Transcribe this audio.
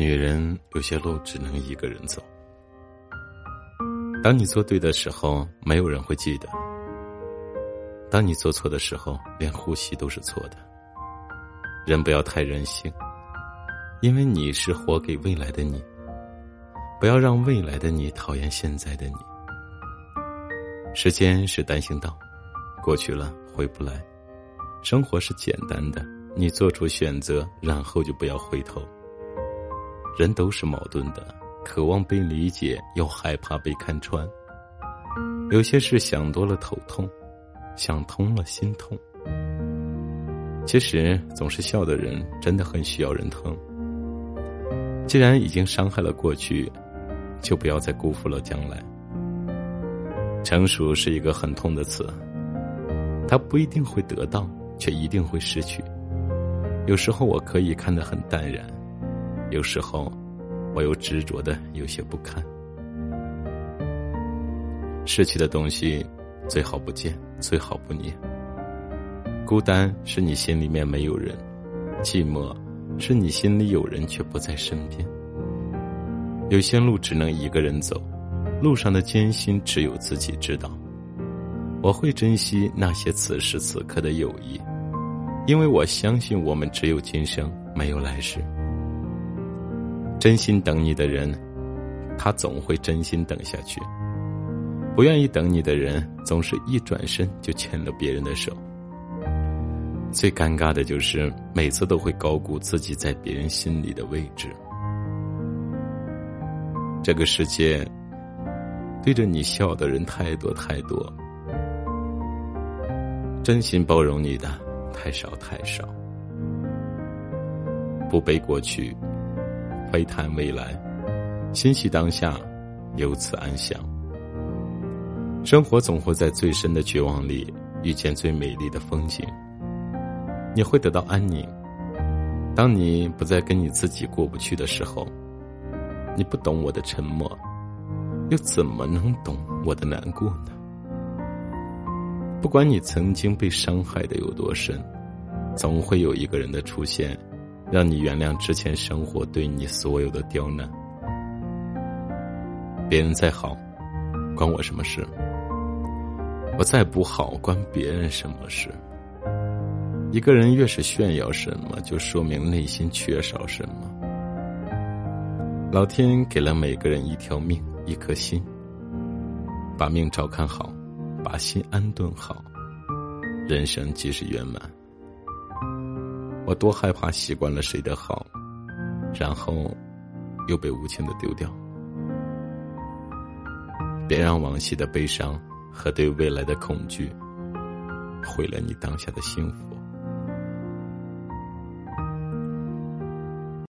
女人有些路只能一个人走。当你做对的时候，没有人会记得；当你做错的时候，连呼吸都是错的。人不要太任性，因为你是活给未来的你。不要让未来的你讨厌现在的你。时间是单行道，过去了回不来；生活是简单的，你做出选择，然后就不要回头。人都是矛盾的，渴望被理解，又害怕被看穿。有些事想多了头痛，想通了心痛。其实总是笑的人，真的很需要人疼。既然已经伤害了过去，就不要再辜负了将来。成熟是一个很痛的词，它不一定会得到，却一定会失去。有时候我可以看得很淡然。有时候，我又执着的有些不堪。失去的东西，最好不见，最好不念。孤单是你心里面没有人，寂寞是你心里有人却不在身边。有些路只能一个人走，路上的艰辛只有自己知道。我会珍惜那些此时此刻的友谊，因为我相信我们只有今生，没有来世。真心等你的人，他总会真心等下去；不愿意等你的人，总是一转身就牵了别人的手。最尴尬的就是每次都会高估自己在别人心里的位置。这个世界对着你笑的人太多太多，真心包容你的太少太少。不背过去。悲叹未来，欣喜当下，由此安详。生活总会在最深的绝望里遇见最美丽的风景。你会得到安宁。当你不再跟你自己过不去的时候，你不懂我的沉默，又怎么能懂我的难过呢？不管你曾经被伤害的有多深，总会有一个人的出现。让你原谅之前生活对你所有的刁难。别人再好，关我什么事？我再不好，关别人什么事？一个人越是炫耀什么，就说明内心缺少什么。老天给了每个人一条命，一颗心。把命照看好，把心安顿好，人生即是圆满。我多害怕习惯了谁的好，然后又被无情的丢掉。别让往昔的悲伤和对未来的恐惧毁了你当下的幸福。